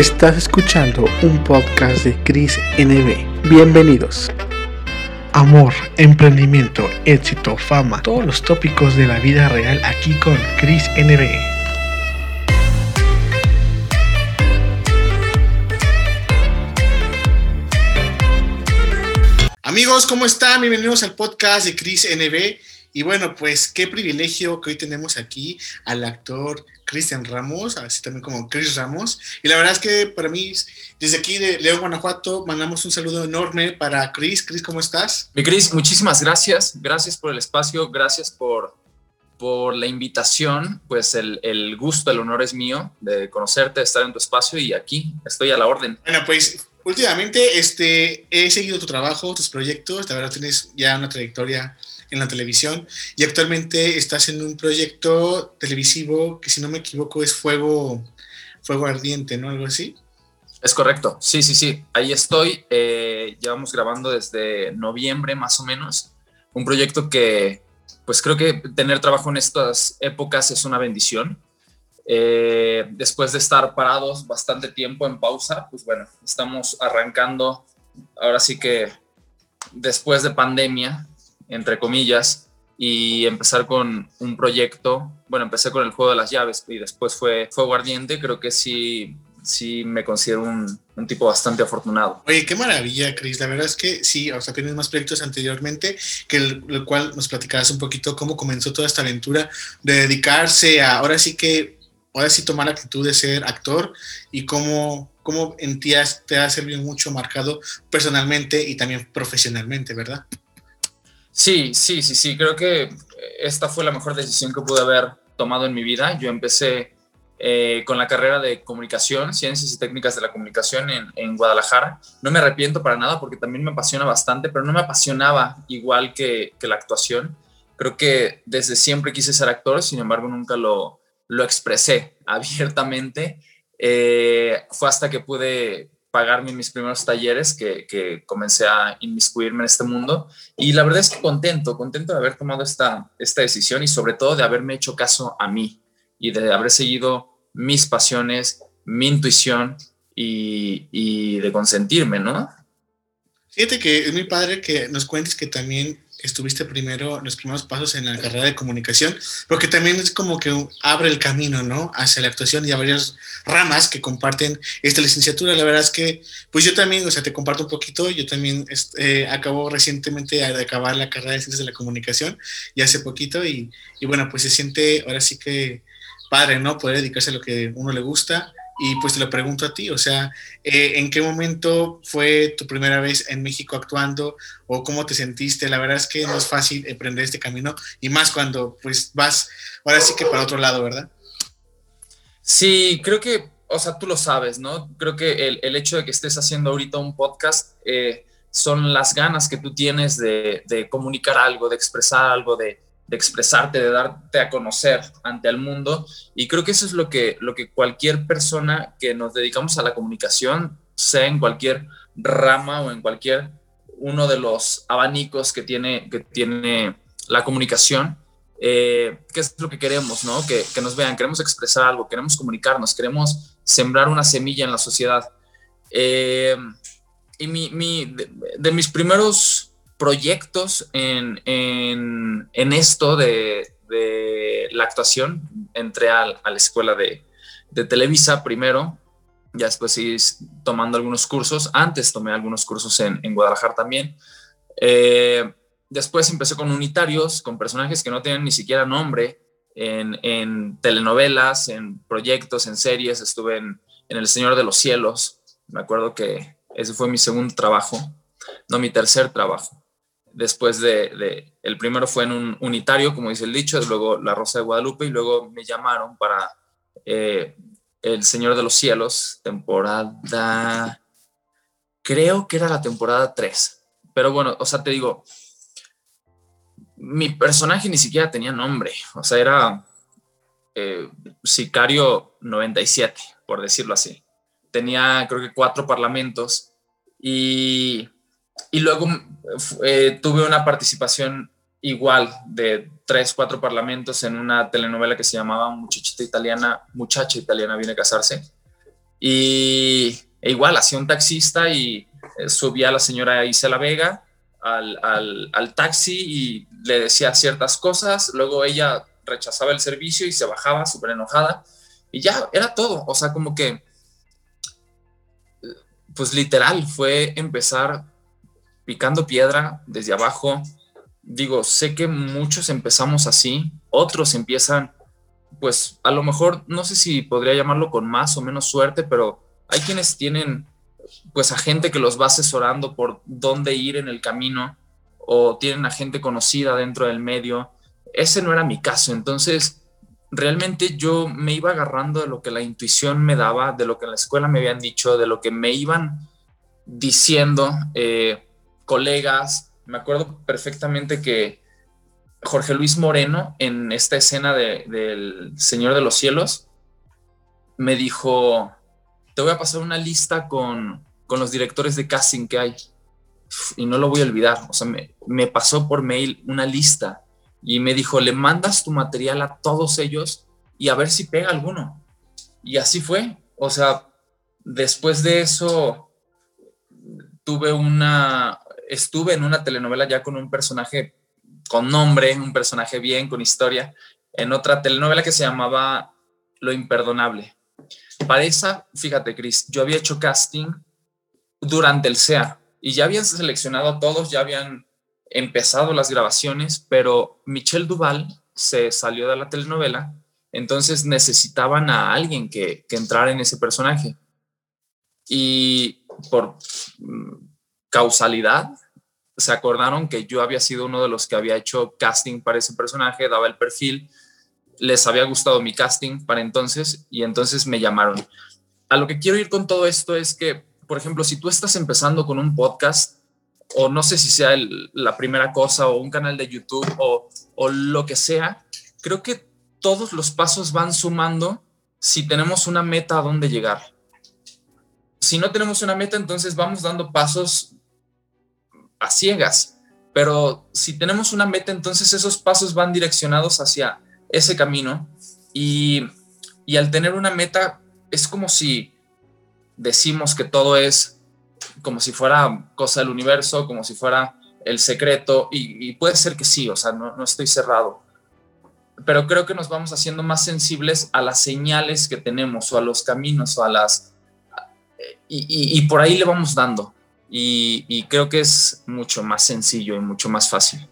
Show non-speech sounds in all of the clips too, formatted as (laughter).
Estás escuchando un podcast de Chris NB. Bienvenidos. Amor, emprendimiento, éxito, fama, todos los tópicos de la vida real aquí con Chris NB. Amigos, ¿cómo están? Bienvenidos al podcast de Chris NB. Y bueno, pues qué privilegio que hoy tenemos aquí al actor Cristian Ramos, así también como Chris Ramos. Y la verdad es que para mí, desde aquí de León, Guanajuato, mandamos un saludo enorme para Chris. Chris, ¿cómo estás? Mi Chris, muchísimas gracias. Gracias por el espacio, gracias por, por la invitación. Pues el, el gusto, el honor es mío de conocerte, de estar en tu espacio y aquí estoy a la orden. Bueno, pues últimamente este, he seguido tu trabajo, tus proyectos. La verdad tienes ya una trayectoria en la televisión y actualmente estás en un proyecto televisivo que si no me equivoco es Fuego, Fuego Ardiente, ¿no? Algo así. Es correcto, sí, sí, sí, ahí estoy. Eh, llevamos grabando desde noviembre más o menos. Un proyecto que, pues creo que tener trabajo en estas épocas es una bendición. Eh, después de estar parados bastante tiempo en pausa, pues bueno, estamos arrancando, ahora sí que después de pandemia, entre comillas, y empezar con un proyecto. Bueno, empecé con el juego de las llaves y después fue Fuego Ardiente. Creo que sí, sí me considero un, un tipo bastante afortunado. Oye, qué maravilla, Cris. La verdad es que sí, o sea, tienes más proyectos anteriormente, que el, cual nos platicabas un poquito cómo comenzó toda esta aventura de dedicarse a, ahora sí que, ahora sí tomar la actitud de ser actor y cómo, cómo en ti te ha servido mucho marcado personalmente y también profesionalmente, ¿verdad? Sí, sí, sí, sí. Creo que esta fue la mejor decisión que pude haber tomado en mi vida. Yo empecé eh, con la carrera de comunicación, ciencias y técnicas de la comunicación en, Guadalajara. No me arrepiento para nada porque también me apasiona bastante, pero no me apasionaba igual que, la actuación. Creo que desde siempre quise ser actor, sin embargo nunca lo, lo expresé (laughs) abiertamente. Eh, fue hasta que pude pagarme mis primeros talleres que, que, comencé a inmiscuirme en este mundo. Y la verdad es que contento, contento de haber tomado esta, esta decisión y sobre todo de haberme hecho caso a mí y de haber seguido mis pasiones, mi intuición y, y de consentirme, ¿no? Fíjate que es muy padre que nos cuentes que también estuviste primero, los primeros pasos en la carrera de comunicación, porque también es como que abre el camino, ¿no? Hacia la actuación y a varias ramas que comparten esta licenciatura. La verdad es que, pues yo también, o sea, te comparto un poquito, yo también eh, acabo recientemente de acabar la carrera de ciencias de la comunicación y hace poquito y, y bueno, pues se siente ahora sí que padre, ¿no? Poder dedicarse a lo que uno le gusta y pues te lo pregunto a ti, o sea, eh, ¿en qué momento fue tu primera vez en México actuando o cómo te sentiste? La verdad es que no es fácil emprender este camino y más cuando pues vas ahora sí que para otro lado, ¿verdad? Sí, creo que, o sea, tú lo sabes, ¿no? Creo que el, hecho de que estés haciendo ahorita un podcast eh, son las ganas que tú tienes de, de comunicar algo, de expresar algo, de, de expresarte, de darte a conocer ante el mundo. Y creo que eso es lo que, lo que cualquier persona que nos dedicamos a la comunicación, sea en cualquier rama o en cualquier uno de los abanicos que tiene, que tiene la comunicación, eh, ¿qué es lo que queremos? ¿no? Que, que, nos vean, queremos expresar algo, queremos comunicarnos, queremos sembrar una semilla en la sociedad. Eh, y mi, mi, de mis primeros proyectos en, en, esto de, de, la actuación. Entré a, a la escuela de, de, Televisa primero, ya después seguí tomando algunos cursos. Antes tomé algunos cursos en, en Guadalajara también. Eh, después empecé con unitarios, con personajes que no tienen ni siquiera nombre, en, en telenovelas, en proyectos, en series. Estuve en, en El Señor de los Cielos. Me acuerdo que ese fue mi segundo trabajo, no mi tercer trabajo después de, el primero fue en un unitario, como dice el dicho, luego La Rosa de Guadalupe y luego me llamaron para eh, El Señor de los Cielos, temporada, creo que era la temporada 3, pero bueno, o sea, te digo, mi personaje ni siquiera tenía nombre, o sea, era eh, Sicario 97, por decirlo así. Tenía creo que cuatro parlamentos y y luego eh, tuve una participación igual de tres, cuatro parlamentos en una telenovela que se llamaba Muchachita Italiana, Muchacha Italiana viene a casarse. Y e igual hacía un taxista y eh, subía a la señora Isela Vega al, al, al, taxi y le decía ciertas cosas, luego ella rechazaba el servicio y se bajaba súper enojada. Y ya era todo, o sea, como que, pues literal, fue empezar picando piedra desde abajo. Digo, sé que muchos empezamos así, otros empiezan, pues a lo mejor, no sé si podría llamarlo con más o menos suerte, pero hay quienes tienen pues a gente que los va asesorando por dónde ir en el camino o tienen a gente conocida dentro del medio. Ese no era mi caso, entonces realmente yo me iba agarrando de lo que la intuición me daba, de lo que en la escuela me habían dicho, de lo que me iban diciendo eh, colegas. Me acuerdo perfectamente que Jorge Luis Moreno, en esta escena de, del Señor de los Cielos, me dijo, te voy a pasar una lista con, con los directores de casting que hay. Y no lo voy a olvidar. O sea, me, me pasó por mail una lista y me dijo, le mandas tu material a todos ellos y a ver si pega alguno. Y así fue. O sea, después de eso tuve una, estuve en una telenovela ya con un personaje con nombre, un personaje bien, con historia, en otra telenovela que se llamaba Lo Imperdonable. Para esa, fíjate, Cris, yo había hecho casting durante el SEA y ya habían seleccionado a todos, ya habían empezado las grabaciones, pero Michelle Duval se salió de la telenovela, entonces necesitaban a alguien que, que entrara en ese personaje. Y por causalidad, se acordaron que yo había sido uno de los que había hecho casting para ese personaje, daba el perfil, les había gustado mi casting para entonces y entonces me llamaron. A lo que quiero ir con todo esto es que, por ejemplo, si tú estás empezando con un podcast, o no sé si sea la primera cosa, o un canal de YouTube, o, o lo que sea, creo que todos los pasos van sumando si tenemos una meta a dónde llegar. Si no tenemos una meta, entonces vamos dando pasos a ciegas. Pero si tenemos una meta, entonces esos pasos van direccionados hacia ese camino. Y, y al tener una meta es como si decimos que todo es como si fuera cosa del universo, como si fuera el secreto, y, puede ser que sí, o sea, no, no, estoy cerrado, pero creo que nos vamos haciendo más sensibles a las señales que tenemos, o a los caminos, o a las... Y, y por ahí le vamos dando, y, creo que es mucho más sencillo y mucho más fácil.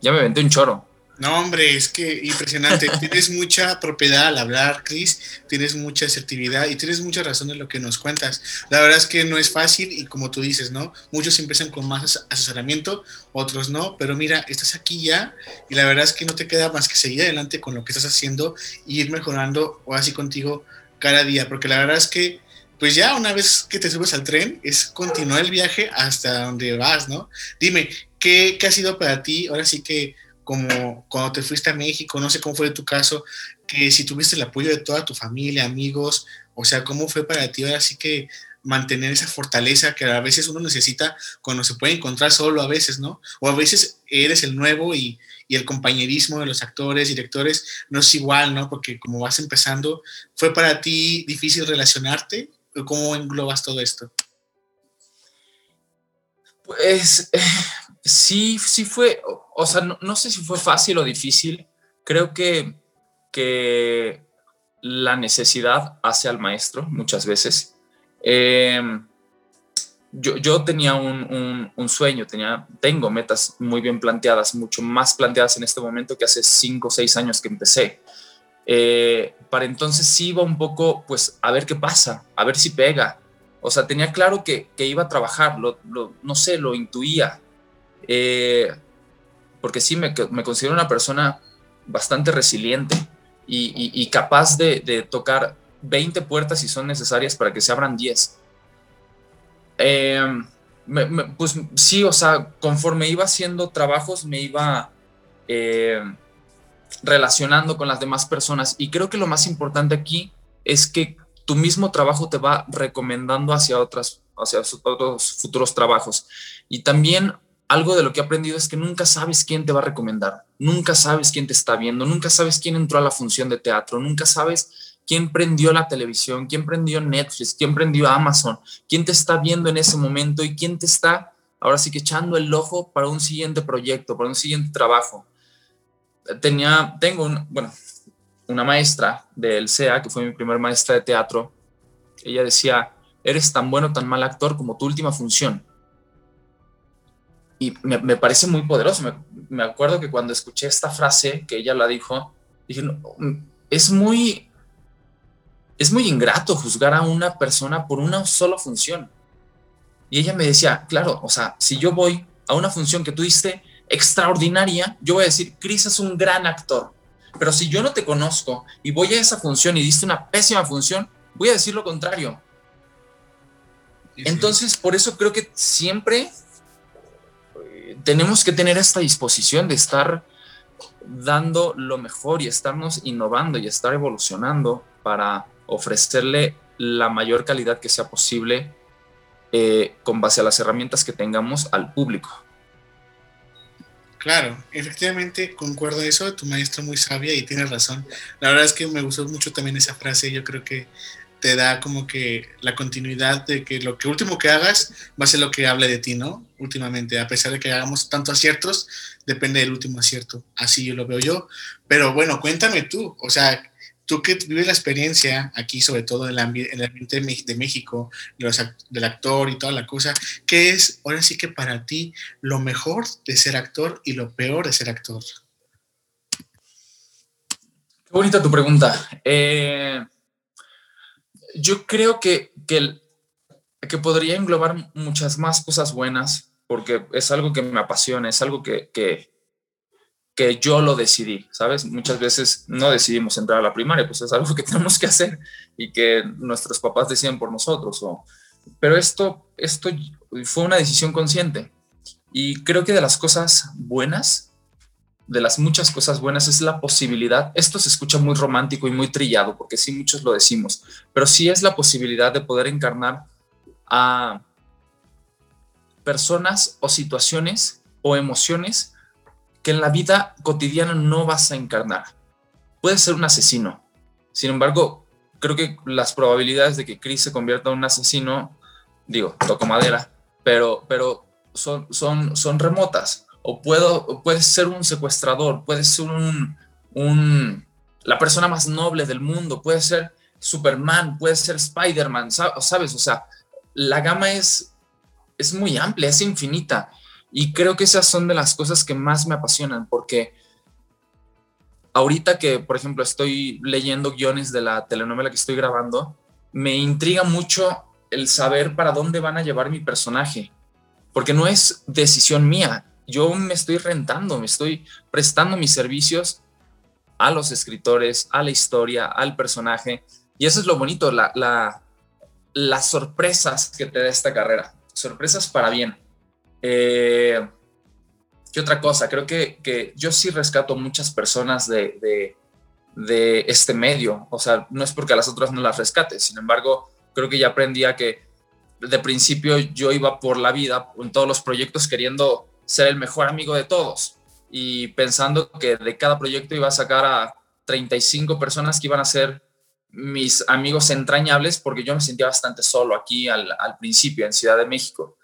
Ya me venté un choro. No, hombre, es que impresionante. (laughs) tienes mucha propiedad al hablar, Chris, tienes mucha asertividad y tienes mucha razón en lo que nos cuentas. La verdad es que no es fácil y como tú dices, ¿no? Muchos empiezan con más asesoramiento, otros no, pero mira, estás aquí ya y la verdad es que no te queda más que seguir adelante con lo que estás haciendo y ir mejorando o así contigo cada día, porque la verdad es que pues ya una vez que te subes al tren, es continuar el viaje hasta donde vas, ¿no? Dime, ¿qué, ¿qué, ha sido para ti? Ahora sí que como cuando te fuiste a México, no sé cómo fue tu caso, que si tuviste el apoyo de toda tu familia, amigos, o sea, ¿cómo fue para ti ahora sí que mantener esa fortaleza que a veces uno necesita cuando se puede encontrar solo a veces, ¿no? O a veces eres el nuevo y, y el compañerismo de los actores, directores, no es igual, ¿no? Porque como vas empezando, ¿fue para ti difícil relacionarte ¿Cómo englobas todo esto? Pues eh, sí, sí fue, o, sea, no, sé si fue fácil o difícil. Creo que, que la necesidad hace al maestro muchas veces. Em, yo, yo, tenía un, un, sueño, tenía, tengo metas muy bien planteadas, mucho más planteadas en este momento que hace cinco o seis años que empecé. Eh, para entonces sí iba un poco, pues, a ver qué pasa, a ver si pega. O sea, tenía claro que, iba a trabajar, no sé, lo intuía. Eh, porque sí, me, considero una persona bastante resiliente y, capaz de, tocar 20 puertas si son necesarias para que se abran 10. Eh, pues sí, o sea, conforme iba haciendo trabajos, me iba relacionando con las demás personas. Y creo que lo más importante aquí es que tu mismo trabajo te va recomendando hacia, otras, hacia otros futuros trabajos. Y también algo de lo que he aprendido es que nunca sabes quién te va a recomendar, nunca sabes quién te está viendo, nunca sabes quién entró a la función de teatro, nunca sabes quién prendió la televisión, quién prendió Netflix, quién prendió Amazon, quién te está viendo en ese momento y quién te está ahora sí que echando el ojo para un siguiente proyecto, para un siguiente trabajo. Tenía, tengo bueno, una maestra del CEA, que fue mi primer maestra de teatro, ella decía, eres tan bueno, tan mal actor como tu última función. Y me, parece muy poderoso. Me, me, acuerdo que cuando escuché esta frase que ella la dijo, dije, es muy, es muy ingrato juzgar a una persona por una sola función. Y ella me decía, claro, o sea, si yo voy a una función que tú extraordinaria, yo voy a decir, Chris es un gran actor. Pero si yo no te conozco y voy a esa función y diste una pésima función, voy a decir lo contrario. Entonces, por eso creo que siempre eh, tenemos que tener esta disposición de estar dando lo mejor y estarnos innovando y estar evolucionando para ofrecerle la mayor calidad que sea posible eh, con base a las herramientas que tengamos al público. Claro, efectivamente concuerdo eso, tu maestro muy sabia y tiene razón. La verdad es que me gustó mucho también esa frase, yo creo que te da como que la continuidad de que lo que último que hagas va a ser lo que hable de ti, ¿no? Últimamente, a pesar de que hagamos tantos aciertos, depende del último acierto. Así yo lo veo yo. Pero bueno, cuéntame tú, o sea, tú que vives la experiencia aquí, sobre todo en el, ambiente de México, del actor y toda la cosa, ¿qué es ahora sí que para ti lo mejor de ser actor y lo peor de ser actor? Qué bonita tu pregunta. Eh, yo creo que, que, que, podría englobar muchas más cosas buenas, porque es algo que me apasiona, es algo que que yo lo decidí, ¿sabes? Muchas veces no decidimos entrar a la primaria, pues es algo que (laughs) tenemos que hacer y que nuestros papás decían por nosotros. O, pero esto, esto fue una decisión consciente y creo que de las cosas buenas, de las muchas cosas buenas, es la posibilidad, esto se escucha muy romántico y muy trillado, porque sí muchos lo decimos, pero sí es la posibilidad de poder encarnar a personas o situaciones o emociones que en la vida cotidiana no vas a encarnar. Puedes ser un asesino. Sin embargo, creo que las probabilidades de que Chris se convierta en un asesino, digo, toco madera, pero, pero son, son, son remotas. O puedo, puedes ser un secuestrador, puedes ser un, un, la persona más noble del mundo, puedes ser Superman, puedes ser Spider-Man, ¿sabes? O sea, la gama es, es muy amplia, es infinita. Y creo que esas son de las cosas que más me apasionan, porque ahorita que, por ejemplo, estoy leyendo guiones de la telenovela que estoy grabando, me intriga mucho el saber para dónde van a llevar mi personaje, porque no es decisión mía, yo me estoy rentando, me estoy prestando mis servicios a los escritores, a la historia, al personaje, y eso es lo bonito, la, la, las sorpresas que te da esta carrera, sorpresas para bien. Eh, ¿Qué otra cosa? Creo que, que, yo sí rescato muchas personas de, de, este medio. O sea, no es porque a las otras no las rescate. Sin embargo, creo que ya aprendí a que de principio yo iba por la vida en todos los proyectos queriendo ser el mejor amigo de todos y pensando que de cada proyecto iba a sacar a 35 personas que iban a ser mis amigos entrañables porque yo me sentía bastante solo aquí al principio en Ciudad de México.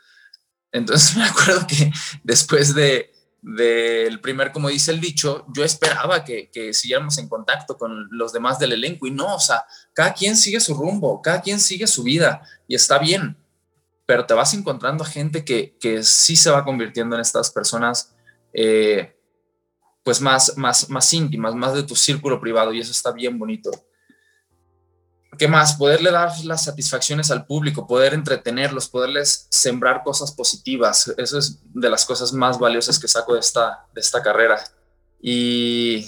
Entonces (laughs) me acuerdo que después de del primer, como dice el dicho, yo esperaba que, que, siguiéramos en contacto con los demás del elenco y no, o sea, cada quien sigue su rumbo, cada quien sigue su vida y está bien, pero te vas encontrando a gente que, que sí se va convirtiendo en estas personas eh, pues más, más, más íntimas, más de tu círculo privado y eso está bien bonito. ¿Qué más? Poderle dar las satisfacciones al público, poder entretenerlos, poderles sembrar cosas positivas. Eso es de las cosas más valiosas que saco de esta, de esta carrera. Y,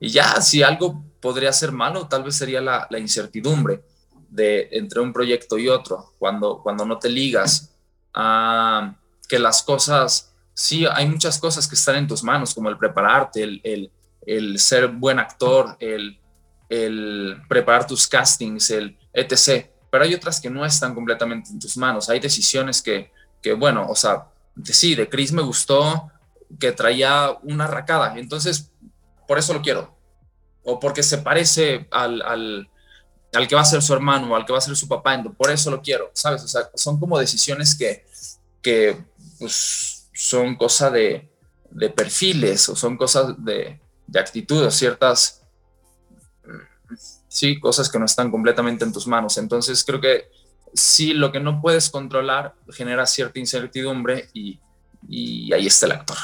y ya, si algo podría ser malo, tal vez sería la, incertidumbre de entre un proyecto y otro, cuando, cuando no te ligas a que las cosas, sí, hay muchas cosas que están en tus manos, como el prepararte, el, el ser buen actor, el el preparar tus castings, el etc. Pero hay otras que no están completamente en tus manos. Hay decisiones que, que bueno, o sea, sí, de Chris me gustó que traía una racada. Entonces, por eso lo quiero. o porque se parece al, al, al, que va a ser su hermano al que va a ser su papá, por eso lo quiero, ¿sabes? O sea, son como decisiones que, que pues, son cosa de, de perfiles o son cosas de, de actitudes, ciertas, sí, cosas que no están completamente en tus manos. Entonces creo que sí, lo que no puedes controlar genera cierta incertidumbre y, ahí está el actor.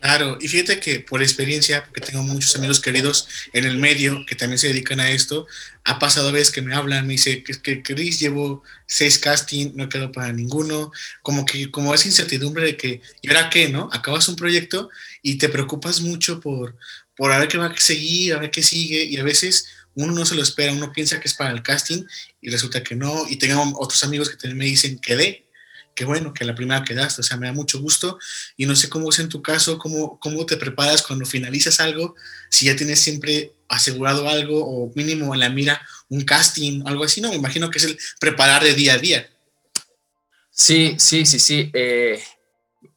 Claro, y fíjate que por experiencia, porque tengo muchos amigos queridos en el medio que también se dedican a esto, ha pasado veces que me hablan, me dice que, que Chris llevo seis casting, no quedo para ninguno, como que como esa incertidumbre de que, ¿y ahora qué, no? Acabas un proyecto y te preocupas mucho por, por a ver qué va a seguir, a ver qué sigue, y a veces uno no se lo espera, uno piensa que es para el casting y resulta que no, y tengo otros amigos que también me dicen que de, qué bueno que la primera quedaste, o sea, me da mucho gusto y no sé cómo es en tu caso, cómo, cómo te preparas cuando finalizas algo, si ya tienes siempre asegurado algo o mínimo en la mira un casting, algo así, ¿no? Me imagino que es el preparar de día a día. Sí, sí, sí, sí. Eh,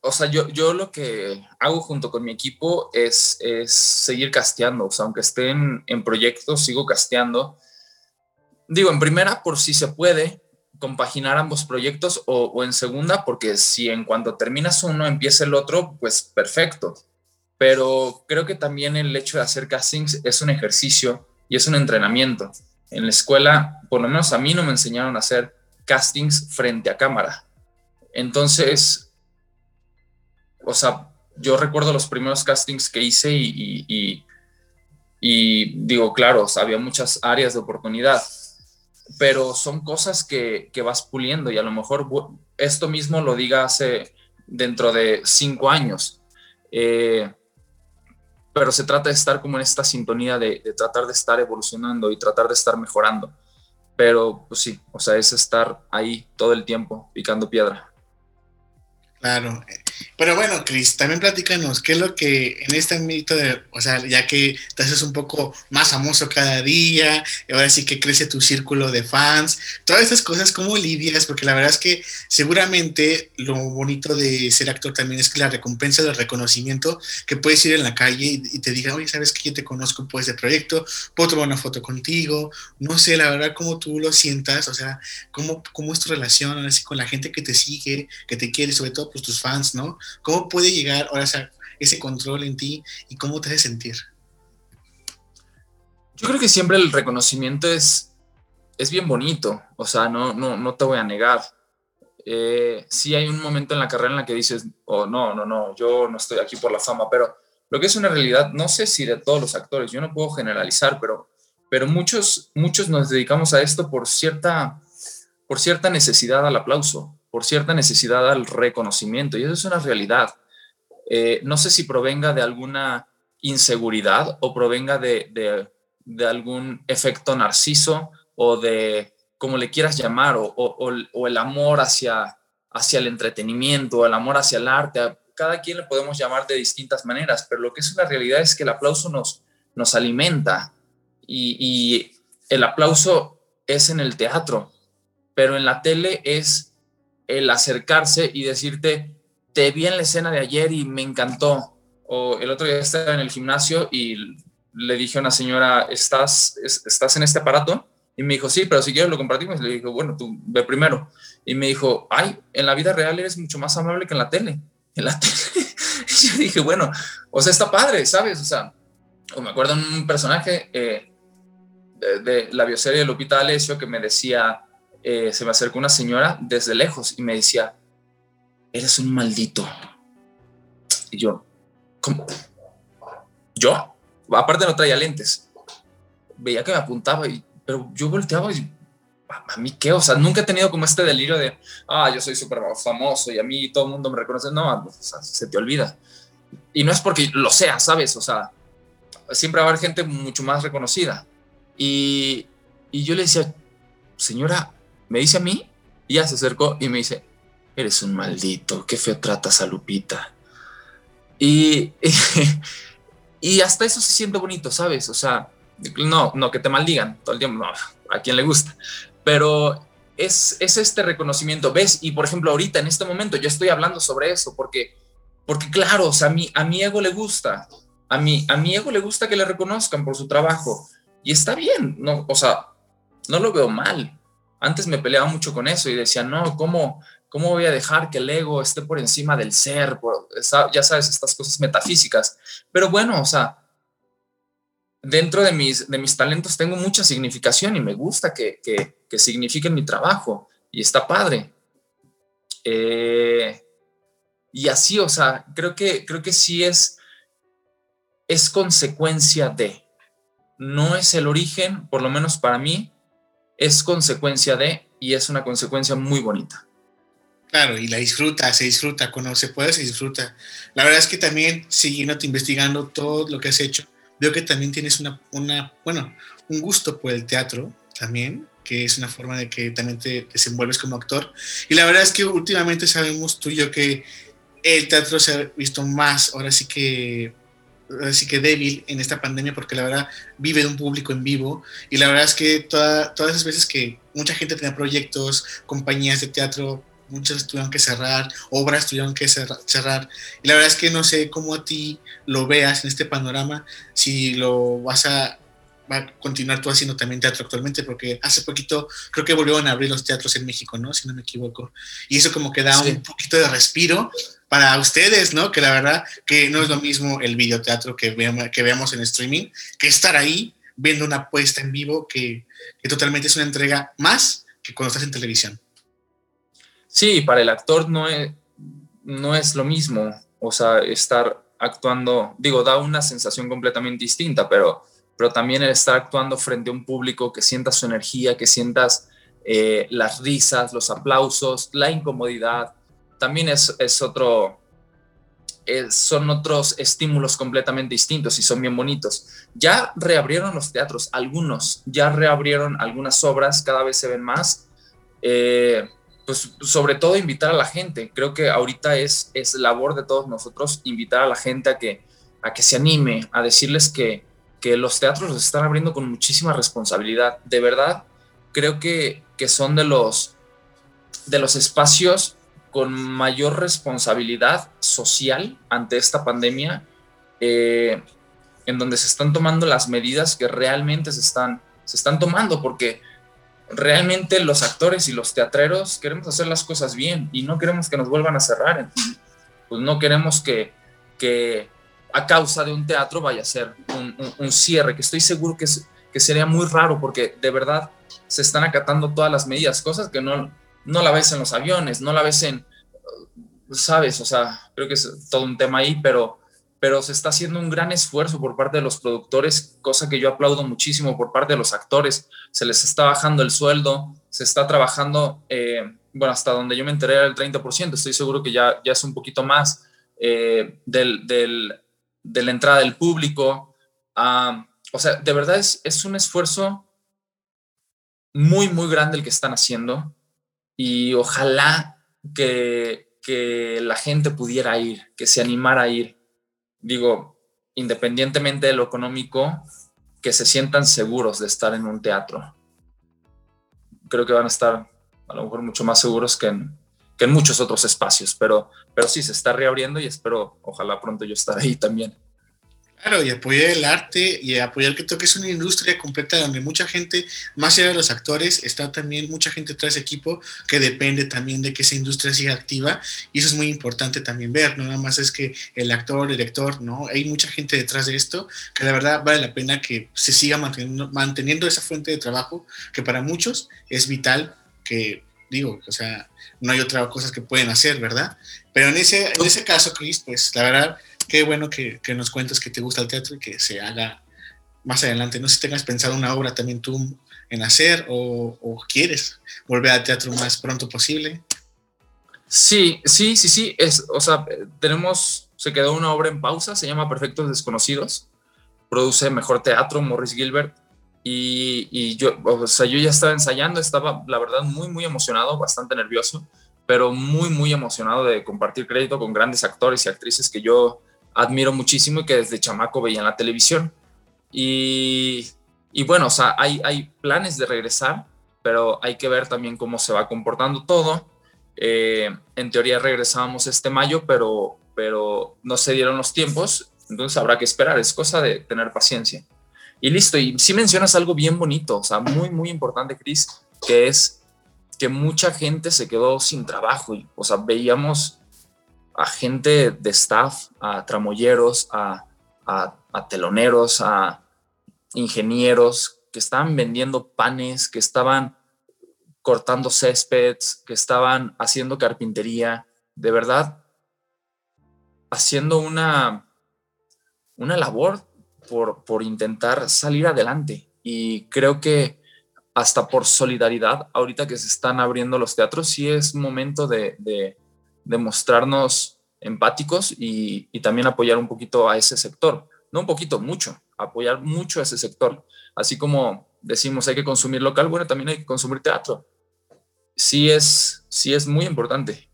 o sea, yo, yo lo que hago junto con mi equipo es, es seguir casteando, o sea, aunque estén en proyectos, sigo casteando. Digo, en primera, por si se puede, compaginar ambos proyectos o, en segunda, porque si en cuanto terminas uno empieza el otro, pues perfecto. Pero creo que también el hecho de hacer castings es un ejercicio y es un entrenamiento. En la escuela, por lo menos a mí no me enseñaron a hacer castings frente a cámara. Entonces, o sea, yo recuerdo los primeros castings que hice y, y digo, claro, había muchas áreas de oportunidad pero son cosas que, que, vas puliendo y a lo mejor esto mismo lo diga hace dentro de cinco años. Eh, pero se trata de estar como en esta sintonía de, de, tratar de estar evolucionando y tratar de estar mejorando. Pero pues sí, o sea, es estar ahí todo el tiempo picando piedra. Claro, pero bueno, Cris, también platícanos, ¿qué es lo que en este ámbito de, o sea, ya que te haces un poco más famoso cada día, ahora sí que crece tu círculo de fans, todas estas cosas, ¿cómo lidias? Porque la verdad es que seguramente lo bonito de ser actor también es que la recompensa del reconocimiento, que puedes ir en la calle y, te diga, oye, ¿sabes que yo te conozco por este proyecto? Puedo tomar una foto contigo, no sé, la verdad, cómo tú lo sientas, o sea, cómo, cómo es tu relación así con la gente que te sigue, que te quiere, sobre todo pues tus fans, ¿no? ¿Cómo puede llegar ahora ese control en ti y cómo te hace sentir? Yo creo que siempre el reconocimiento es, es bien bonito, o sea, no, no, no te voy a negar. Eh, sí hay un momento en la carrera en la que dices, oh, no, no, no, yo no estoy aquí por la fama, pero lo que es una realidad, no sé si de todos los actores, yo no puedo generalizar, pero, pero muchos, muchos nos dedicamos a esto por cierta, por cierta necesidad al aplauso por cierta necesidad al reconocimiento, y eso es una realidad. Eh, no sé si provenga de alguna inseguridad o provenga de, algún efecto narciso o de, como le quieras llamar, o, el amor hacia, hacia el entretenimiento, o el amor hacia el arte. cada quien le podemos llamar de distintas maneras, pero lo que es una realidad es que el aplauso nos, nos alimenta y el aplauso es en el teatro, pero en la tele es el acercarse y decirte, te vi en la escena de ayer y me encantó. O el otro día estaba en el gimnasio y le dije a una señora, ¿estás, estás en este aparato? Y me dijo, sí, pero si quieres lo compartimos. Le dije, bueno, tú ve primero. Y me dijo, ay, en la vida real eres mucho más amable que en la tele. (laughs) En la tele. y yo dije, bueno, o sea, está padre, ¿sabes? O sea, o me acuerdo un personaje eh, de, de, la bioserie de Lupita Alessio que me decía, eh, se me acercó una señora desde lejos y me decía, eres un maldito. Y yo, ¿cómo? ¿Yo? Aparte no traía lentes. Veía que me apuntaba, y, pero yo volteaba y, ¿a mí qué? O sea, nunca he tenido como este delirio de, ah, yo soy súper famoso y a mí todo el mundo me reconoce. No, se te olvida. Y no es porque lo sea, ¿sabes? O sea, siempre va a haber gente mucho más reconocida. Y, y yo le decía, señora, me dice a mí, y ya se acercó y me dice, eres un maldito, qué feo tratas a Lupita. Y, (laughs) y, hasta eso se siente bonito, ¿sabes? O sea, no, no, que te maldigan todo el tiempo, no, a quien le gusta, pero es, es este reconocimiento, ¿ves? Y por ejemplo, ahorita, en este momento, yo estoy hablando sobre eso, porque, porque claro, o sea, a, mí, a mi ego le gusta, A mi, a mi ego le gusta que le reconozcan por su trabajo y está bien, no, o sea, no lo veo mal. Antes me peleaba mucho con eso y decía, no, ¿cómo, cómo voy a dejar que el ego esté por encima del ser? ya sabes, estas cosas metafísicas. Pero bueno, o sea, dentro de mis, de mis talentos tengo mucha significación y me gusta que, que, que signifiquen mi trabajo y está padre. Eh, y así, o sea, creo que, creo que sí es, es consecuencia de, no es el origen, por lo menos para mí, es consecuencia de, y es una consecuencia muy bonita. Claro, y la disfruta, se disfruta, cuando se puede se disfruta. La verdad es que también, siguiéndote investigando todo lo que has hecho, veo que también tienes una, una, bueno, un gusto por el teatro también, que es una forma de que también te desenvuelves como actor. Y la verdad es que últimamente sabemos tú y yo que el teatro se ha visto más, ahora sí que así que débil en esta pandemia porque la verdad vive de un público en vivo y la verdad es que todas esas veces que mucha gente tenía proyectos, compañías de teatro, muchas tuvieron que cerrar, obras tuvieron que cerrar y la verdad es que no sé cómo a ti lo veas en este panorama, si lo vas a va a continuar tú haciendo también teatro actualmente, porque hace poquito creo que volvieron a abrir los teatros en México, ¿no? Si no me equivoco. Y eso como que da un poquito de respiro para ustedes, ¿no? Que la verdad que no es lo mismo el videoteatro que, veamos, que veamos en streaming, que estar ahí viendo una puesta en vivo que, que totalmente es una entrega más que cuando estás en televisión. Sí, para el actor no es, no es lo mismo, o sea, estar actuando, digo, da una sensación completamente distinta, pero pero también el estar actuando frente a un público que sientas su energía, que sientas eh, las risas, los aplausos, la incomodidad, también es, es otro, son otros estímulos completamente distintos y son bien bonitos. Ya reabrieron los teatros, algunos, ya reabrieron algunas obras, cada vez se ven más. Eh, pues sobre todo invitar a la gente. Creo que ahorita es, es labor de todos nosotros invitar a la gente a que, a que se anime, a decirles que, que los teatros los están abriendo con muchísima responsabilidad. De verdad, creo que, que son de los, de los espacios con mayor responsabilidad social ante esta pandemia, eh, en donde se están tomando las medidas que realmente se están, se están tomando, porque realmente los actores y los teatreros queremos hacer las cosas bien y no queremos que nos vuelvan a cerrar. Pues no queremos que, que a causa de un teatro vaya a ser un, cierre, que estoy seguro que, que sería muy raro porque de verdad se están acatando todas las medidas, cosas que no, no la ves en los aviones, no la ves en, sabes, o sea, creo que es todo un tema ahí, pero, pero se está haciendo un gran esfuerzo por parte de los productores, cosa que yo aplaudo muchísimo por parte de los actores, se les está bajando el sueldo, se está trabajando, eh, bueno, hasta donde yo me enteré era el 30%, estoy seguro que ya, ya es un poquito más eh, del, del de la entrada del público. o sea, de verdad es, es un esfuerzo muy, muy grande el que están haciendo y ojalá que, que la gente pudiera ir, que se animara a ir. Digo, independientemente de lo económico, que se sientan seguros de estar en un teatro. Creo que van a estar a lo mejor mucho más seguros que en, que en muchos otros espacios, pero, pero sí, se está reabriendo y espero, ojalá pronto yo estar ahí también. Claro, y apoyar el arte y apoyar que toques una industria completa donde mucha gente, más allá de los actores, está también mucha gente tras equipo que depende también de que esa industria siga activa y eso es muy importante también ver, no nada más es que el actor, el director, ¿no? Hay mucha gente detrás de esto que la verdad vale la pena que se siga manteniendo, manteniendo esa fuente de trabajo que para muchos es vital que digo, o sea, no hay otras cosas que pueden hacer, ¿verdad? Pero en ese, en ese caso, Chris, pues la verdad, qué bueno que, que, nos cuentes que te gusta el teatro y que se haga más adelante. No sé si tengas pensado una obra también tú en hacer o, o quieres volver al teatro más pronto posible. Sí, sí, sí, sí. Es, o sea, tenemos, se quedó una obra en pausa, se llama Perfectos Desconocidos. Produce Mejor Teatro, Morris Gilbert. Y, yo, o sea, yo ya estaba ensayando, estaba, la verdad, muy, muy emocionado, bastante nervioso, pero muy, muy emocionado de compartir crédito con grandes actores y actrices que yo admiro muchísimo y que desde chamaco veía en la televisión. Y, y bueno, o sea, hay, hay planes de regresar, pero hay que ver también cómo se va comportando todo. Eh, en teoría regresábamos este mayo, pero, pero no se dieron los tiempos Entonces habrá que esperar, es cosa de tener paciencia. Y listo, y si mencionas algo bien bonito, o sea, muy, muy importante, Chris, que es que mucha gente se quedó sin trabajo. Y, o sea, veíamos a gente de staff, a tramoyeros, a, teloneros, a ingenieros que estaban vendiendo panes, que estaban cortando céspedes, que estaban haciendo carpintería, de verdad, haciendo una, una labor por, por intentar salir adelante. Y creo que hasta por solidaridad, ahorita que se están abriendo los teatros, sí es momento de, mostrarnos empáticos y, y, también apoyar un poquito a ese sector. No un poquito, mucho, apoyar mucho a ese sector. Así como decimos hay que consumir local, bueno, también hay que consumir teatro sí es, sí es muy importante.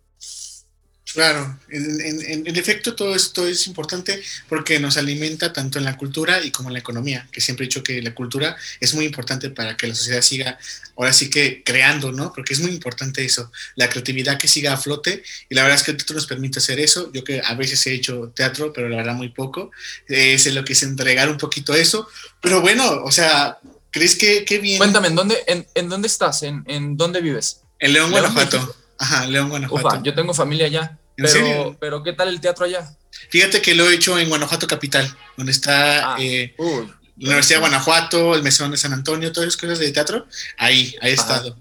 Claro, en, efecto todo esto es importante porque nos alimenta tanto en la cultura y como en la economía, que siempre he dicho que la cultura es muy importante para que la sociedad siga, ahora sí que creando, ¿no? Porque es muy importante eso, la creatividad que siga a flote y la verdad es que el teatro nos permite hacer eso. Yo que a veces he hecho teatro, pero la verdad muy poco, es lo que es entregar un poquito eso, pero bueno, o sea, ¿crees que, qué bien? Cuéntame, ¿en dónde, en, dónde estás? ¿En, ¿En dónde vives? En León, Guanajuato. Ajá, León, Guanajuato. Ufa, yo tengo familia allá. pero, pero ¿qué tal el teatro allá? Fíjate que lo he hecho en Guanajuato Capital, donde está ah, eh, la Universidad de Guanajuato, el Mesón de San Antonio, todas esas cosas de teatro. Ahí, ahí he estado.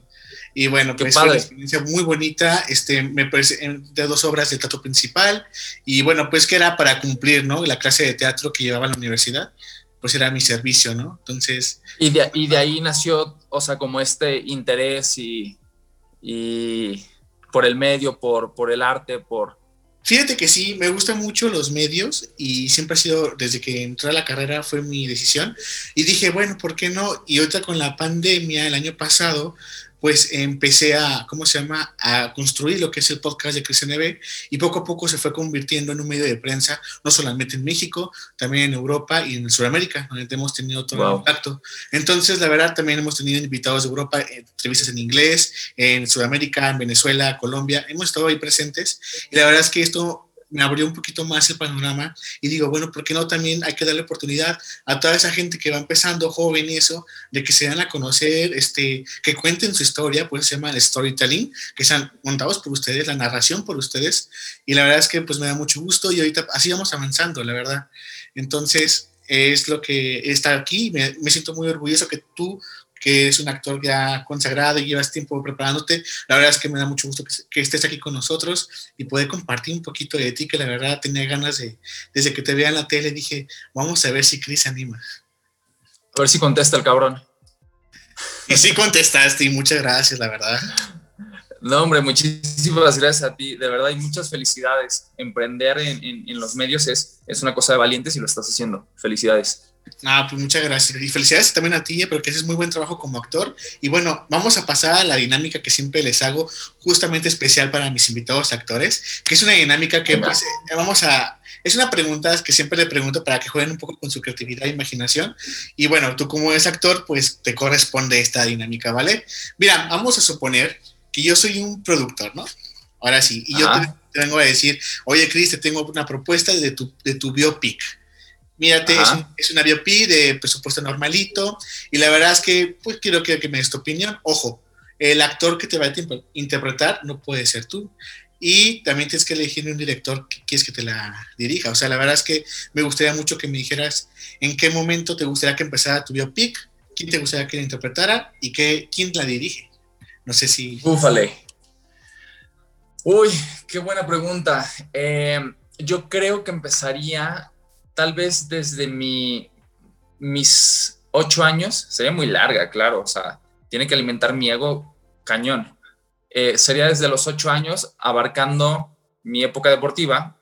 Y bueno, pues fue una experiencia muy bonita, este, me parece, de dos obras de teatro principal. Y bueno, pues que era para cumplir, ¿no? La clase de teatro que llevaba a la universidad pues era mi servicio, ¿no? Entonces... Y de, y de ahí nació, o sea, como este interés y, y por el medio, por, por el arte, por... Fíjate que sí, me gustan mucho los medios y siempre ha sido, desde que entré a la carrera fue mi decisión y dije, bueno, ¿por qué no? Y ahorita con la pandemia el año pasado, pues empecé a, ¿cómo se llama?, a construir lo que es el podcast de CRISNB y poco a poco se fue convirtiendo en un medio de prensa, no solamente en México, también en Europa y en Sudamérica, donde hemos tenido todo el impacto. Entonces, la verdad, también hemos tenido invitados de Europa, entrevistas en inglés, en Sudamérica, en Venezuela, Colombia, hemos estado ahí presentes y la verdad es que esto me abrió un poquito más el panorama y digo, bueno, ¿por qué no también hay que darle oportunidad a toda esa gente que va empezando, joven y eso, de que se dan a conocer, este, que cuenten su historia, pues se llama el storytelling, que sean montados por ustedes, la narración por ustedes, y la verdad es que pues me da mucho gusto y ahorita así vamos avanzando, la verdad. Entonces, es lo que está aquí, me, me siento muy orgulloso que tú que eres un actor ya consagrado y llevas tiempo preparándote. La verdad es que me da mucho gusto que, estés aquí con nosotros y poder compartir un poquito de ti, que la verdad tenía ganas de, desde que te veía en la tele, dije, vamos a ver si Chris anima. A ver si contesta el cabrón. Y sí contestaste y muchas gracias, la verdad. No, hombre, muchísimas gracias a ti, de verdad, y muchas felicidades. Emprender en, en los medios es, es una cosa de valientes y lo estás haciendo. Felicidades. Ah, pues muchas gracias. Y felicidades también a ti, porque haces muy buen trabajo como actor. Y bueno, vamos a pasar a la dinámica que siempre les hago, justamente especial para mis invitados actores, que es una dinámica que pues, eh, vamos a... Es una pregunta que siempre le pregunto para que jueguen un poco con su creatividad e imaginación. Y bueno, tú como eres actor, pues te corresponde esta dinámica, ¿vale? Mira, vamos a suponer que yo soy un productor, ¿no? Ahora sí, y yo te, vengo a decir, oye, Cris, te tengo una propuesta de tu, de tu biopic Mírate, es, una biopí de presupuesto normalito y la verdad es que pues quiero que, me des tu opinión. Ojo, el actor que te va a interpretar no puede ser tú. Y también tienes que elegir un director que quieres que te la dirija. O sea, la verdad es que me gustaría mucho que me dijeras en qué momento te gustaría que empezara tu biopic, quién te gustaría que la interpretara y qué, quién la dirige. No sé si... Ufale. Uy, qué buena pregunta. Eh, yo creo que empezaría tal vez desde mi, mis ocho años, sería muy larga, claro, o sea, tiene que alimentar mi ego cañón. Eh, sería desde los ocho años, abarcando mi época deportiva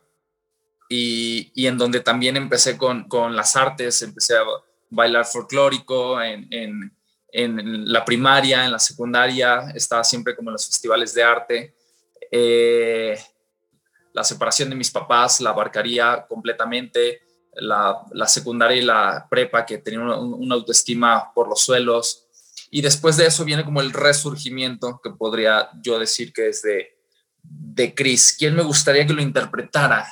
y, y en donde también empecé con, con, las artes, empecé a bailar folclórico en, en, en, la primaria, en la secundaria, estaba siempre como en los festivales de arte. Eh, la separación de mis papás la abarcaría completamente la, secundaria y la prepa, que tenía una, autoestima por los suelos. Y después de eso viene como el resurgimiento, que podría yo decir que es de, de Chris. ¿Quién me gustaría que lo interpretara?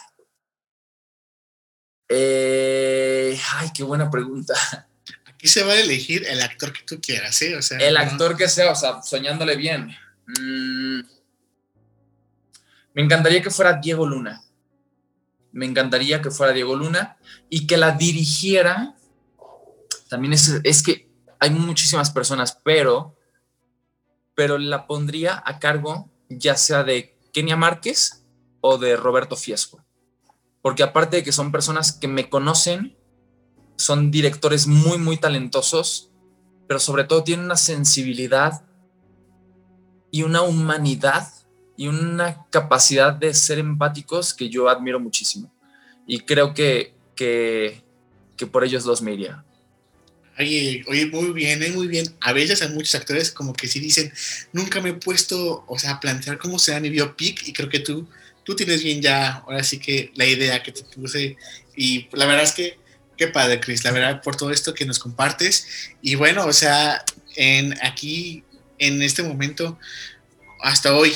Eh, ay, qué buena pregunta. Aquí se va a elegir el actor que tú quieras, ¿sí? O sea, el actor que sea, o sea, soñándole bien. Mm, me encantaría que fuera Diego Luna. Me encantaría que fuera Diego Luna y que la dirigiera. También es, es que hay muchísimas personas, pero, pero la pondría a cargo ya sea de Kenia Márquez o de Roberto Fiesco. Porque aparte de que son personas que me conocen, son directores muy, muy talentosos, pero sobre todo tienen una sensibilidad y una humanidad y una capacidad de ser empáticos que yo admiro muchísimo. Y creo que, que, que por ellos los me iría. Oye, muy bien, eh, muy bien. A veces hay muchos actores como que sí dicen, nunca me he puesto, o sea, a plantear cómo será mi biopic y creo que tú, tú tienes bien ya, ahora sí que la idea que te puse y la verdad es que, qué padre, Chris, la verdad por todo esto que nos compartes y bueno, o sea, en aquí, en este momento, hasta hoy,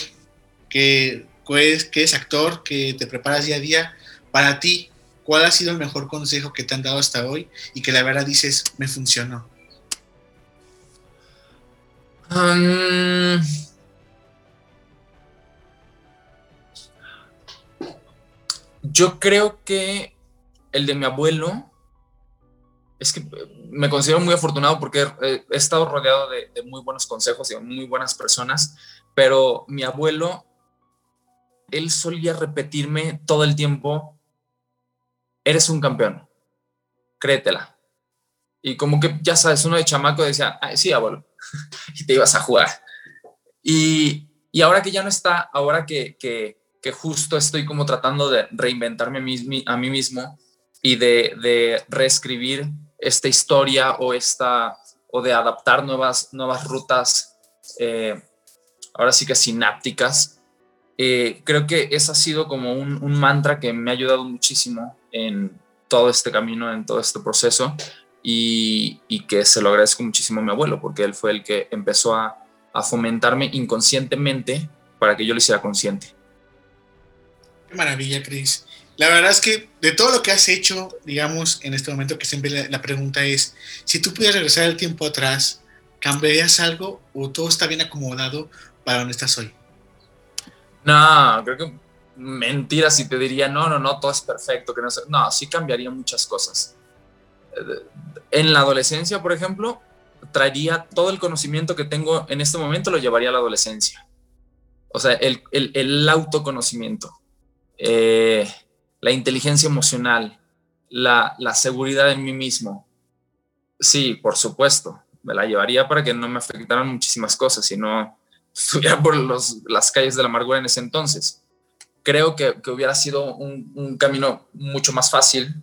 que, pues, que es actor, que te preparas día a día, para ti, ¿Cuál ha sido el mejor consejo que te han dado hasta hoy y que la verdad dices, me funcionó? yo creo que el de mi abuelo, es que me considero muy afortunado porque he, estado rodeado de, de, muy buenos consejos y muy buenas personas, pero mi abuelo, él solía repetirme todo el tiempo eres un campeón, créetela. Y como que, ya sabes, uno de chamaco decía, sí, abuelo, (laughs) y te ibas a jugar. Y, y ahora que ya no está, ahora que, que, que, justo estoy como tratando de reinventarme a mí, a mí mismo y de, de, reescribir esta historia o, esta, o de adaptar nuevas, nuevas rutas, eh, ahora sí que sinápticas, eh, creo que ese ha sido como un, mantra que me ha ayudado muchísimo en todo este camino, en todo este proceso y, que se lo agradezco muchísimo a mi abuelo porque él fue el que empezó a, a fomentarme inconscientemente para que yo lo hiciera consciente. Qué maravilla, Cris. La verdad es que de todo lo que has hecho, digamos, en este momento que siempre la, la, pregunta es, si tú pudieras regresar el tiempo atrás, ¿cambiarías algo o todo está bien acomodado para donde estás hoy? No, creo que mentiras y te diría, no, no, no, todo es perfecto, que no No, sí cambiaría muchas cosas. En la adolescencia, por ejemplo, traería todo el conocimiento que tengo en este momento, lo llevaría a la adolescencia. O sea, el, autoconocimiento, eh, la inteligencia emocional, la, la seguridad en mí mismo. Sí, por supuesto, me la llevaría para que no me afectaran muchísimas cosas y no estuviera por los, las calles de la amargura en ese entonces creo que, que hubiera sido un, un, camino mucho más fácil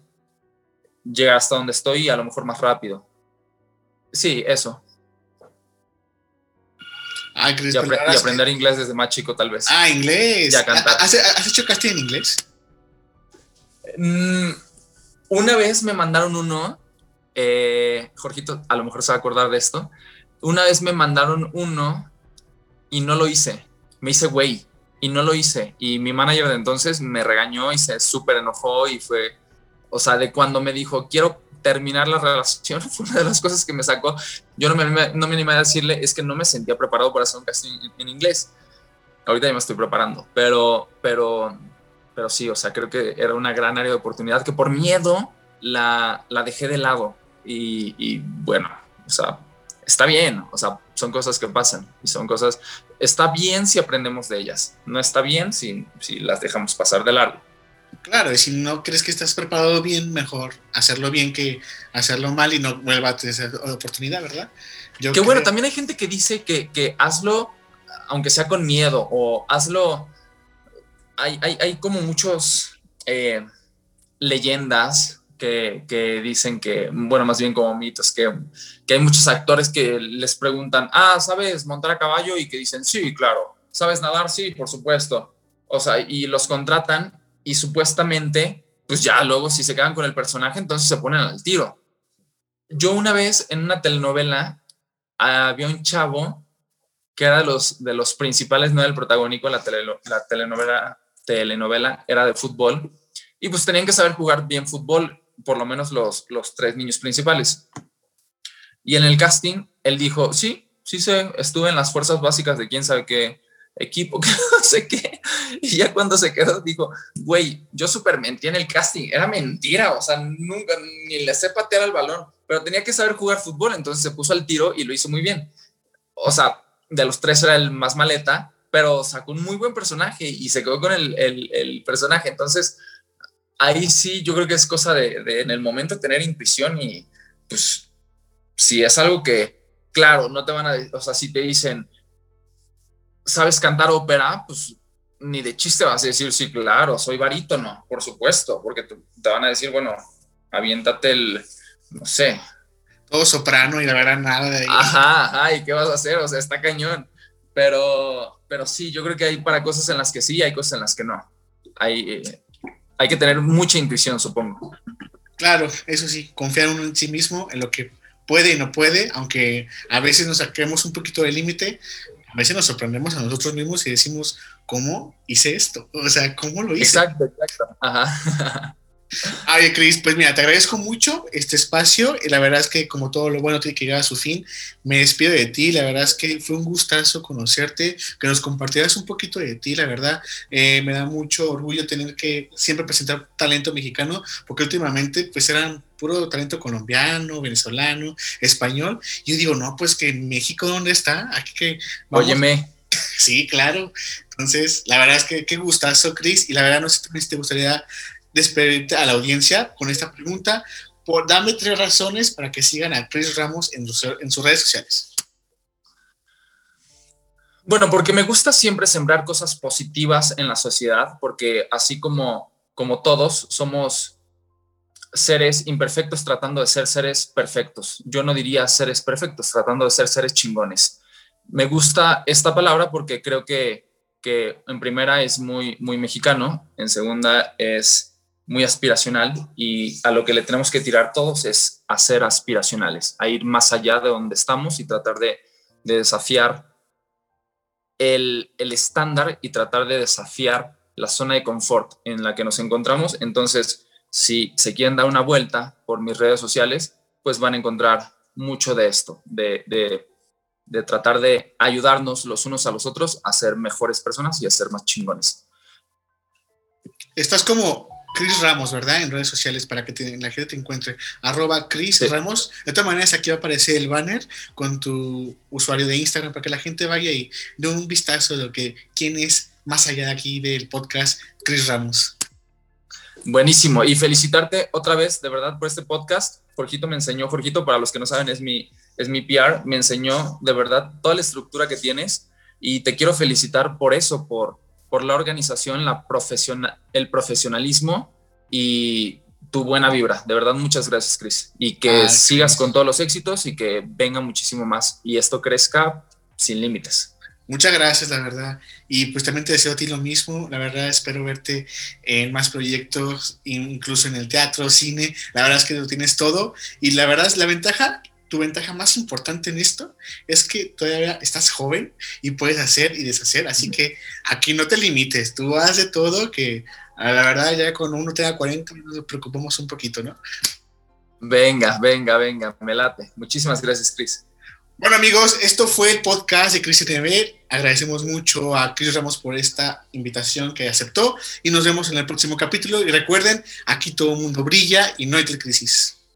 llegar hasta donde estoy y a lo mejor más rápido. Sí, eso. Ah, y, apre y, aprender inglés desde más chico, tal vez. Ah, inglés. Ya cantar. ¿Has, ¿Has, hecho casting en inglés? Mm, una vez me mandaron uno, eh, Jorgito, a lo mejor se va a acordar de esto. Una vez me mandaron uno y no lo hice. Me hice güey y no lo hice. Y mi manager de entonces me regañó y se súper enojó y fue, o sea, de cuando me dijo, quiero terminar la relación, (laughs) fue una de las cosas que me sacó. Yo no me, no me animé a decirle, es que no me sentía preparado para hacer un casting en, inglés. Ahorita ya me estoy preparando, pero, pero, pero sí, o sea, creo que era una gran área de oportunidad que por miedo la, la dejé de lado. Y, y bueno, o sea, está bien, o sea, son cosas que pasan y son cosas, está bien si aprendemos de ellas, no está bien si, si las dejamos pasar de largo. Claro, y si no crees que estás preparado bien, mejor hacerlo bien que hacerlo mal y no vuelva a tener esa oportunidad, ¿verdad? Yo que creo... bueno, también hay gente que dice que, que hazlo aunque sea con miedo o hazlo, hay, hay, hay como muchos eh, leyendas que, dicen que, bueno, más bien como mitos, que, que hay muchos actores que les preguntan, ah, ¿sabes montar a caballo? Y que dicen, sí, claro. ¿Sabes nadar? Sí, por supuesto. O sea, y los contratan y supuestamente, pues ya luego si se quedan con el personaje, entonces se ponen al tiro. Yo una vez en una telenovela había un chavo que era de los, de los principales, no era el protagónico, la, la telenovela, telenovela era de fútbol y pues tenían que saber jugar bien fútbol, por lo menos los, los tres niños principales. Y en el casting, él dijo, sí, sí sé, estuve en las fuerzas básicas de quién sabe qué equipo, (laughs) que no sé qué. Y ya cuando se quedó, dijo, güey, yo súper mentí en el casting, era mentira, o sea, nunca, ni le sé patear el balón, pero tenía que saber jugar fútbol, entonces se puso al tiro y lo hizo muy bien. O sea, de los tres era el más maleta, pero sacó un muy buen personaje y se quedó con el, el personaje. Entonces, ahí sí yo creo que es cosa de, en el momento tener intuición y pues si es algo que, claro, no te van a, o sea, si te dicen, ¿sabes cantar ópera? Pues ni de chiste vas a decir, sí, claro, soy barítono, por supuesto, porque te, van a decir, bueno, aviéntate el, no sé. Todo soprano y la verdad nada de ahí. Ajá, ajá, ¿y qué vas a hacer? O sea, está cañón. Pero, pero sí, yo creo que hay para cosas en las que sí, hay cosas en las que no. Hay, eh, hay que tener mucha intuición, supongo. Claro, eso sí, confiar uno en sí mismo, en lo que puede y no puede, aunque a veces nos saquemos un poquito del límite, a veces nos sorprendemos a nosotros mismos y decimos, ¿cómo hice esto? O sea, ¿cómo lo hice? Exacto, exacto. Ajá. (laughs) Ay, Cris, pues mira, te agradezco mucho este espacio y la verdad es que como todo lo bueno tiene que llegar a su fin, me despido de ti, la verdad es que fue un gustazo conocerte, que nos compartieras un poquito de ti, la verdad, eh, me da mucho orgullo tener que siempre presentar talento mexicano, porque últimamente pues eran puro talento colombiano, venezolano, español, y yo digo, no, pues que en México, ¿dónde está? Aquí que... Óyeme. (laughs) Sí, claro. Entonces, la verdad es que qué gustazo, Cris, y la verdad no sé si te gustaría despedirte a la audiencia con esta pregunta. Por, dame tres razones para que sigan a Chris Ramos en, sus redes sociales. Bueno, porque me gusta siempre sembrar cosas positivas en la sociedad, porque así como, como todos somos seres imperfectos tratando de ser seres perfectos. Yo no diría seres perfectos, tratando de ser seres chingones. Me gusta esta palabra porque creo que, que en primera es muy, muy mexicano, en segunda es muy aspiracional y a lo que le tenemos que tirar todos es a ser aspiracionales, a ir más allá de donde estamos y tratar de, desafiar el, estándar y tratar de desafiar la zona de confort en la que nos encontramos. Entonces, si se quieren dar una vuelta por mis redes sociales, pues van a encontrar mucho de esto, de, de tratar de ayudarnos los unos a los otros a ser mejores personas y a ser más chingones. Estás como Chris Ramos, ¿verdad? En redes sociales para que la gente te encuentre. Arroba Chris Ramos. De todas maneras, aquí va a aparecer el banner con tu usuario de Instagram para que la gente vaya y dé un vistazo de lo que, quién es más allá de aquí del podcast Chris Ramos. Buenísimo. Y felicitarte otra vez, de verdad, por este podcast. Jorgito me enseñó, Jorgito, para los que no saben, es mi, es mi PR, me enseñó de verdad toda la estructura que tienes y te quiero felicitar por eso, por, por la organización, la profesional, el profesionalismo y tu buena vibra. De verdad, muchas gracias, Chris. Y que ah, sigas con todos los éxitos y que venga muchísimo más y esto crezca sin límites. Muchas gracias, la verdad. Y pues también te deseo a ti lo mismo. La verdad, espero verte en más proyectos, incluso en el teatro, cine. La verdad es que lo tienes todo. Y la verdad es la ventaja tu ventaja más importante en esto es que todavía estás joven y puedes hacer y deshacer, así que aquí no te limites, tú haz de todo que a la verdad ya con uno te da 40 nos preocupamos un poquito, ¿no? Venga, venga, venga, me late. Muchísimas gracias, Chris. Bueno amigos, esto fue el podcast de Crisis TV. Agradecemos mucho a Chris Ramos por esta invitación que aceptó y nos vemos en el próximo capítulo. Y recuerden, aquí todo el mundo brilla y no hay crisis.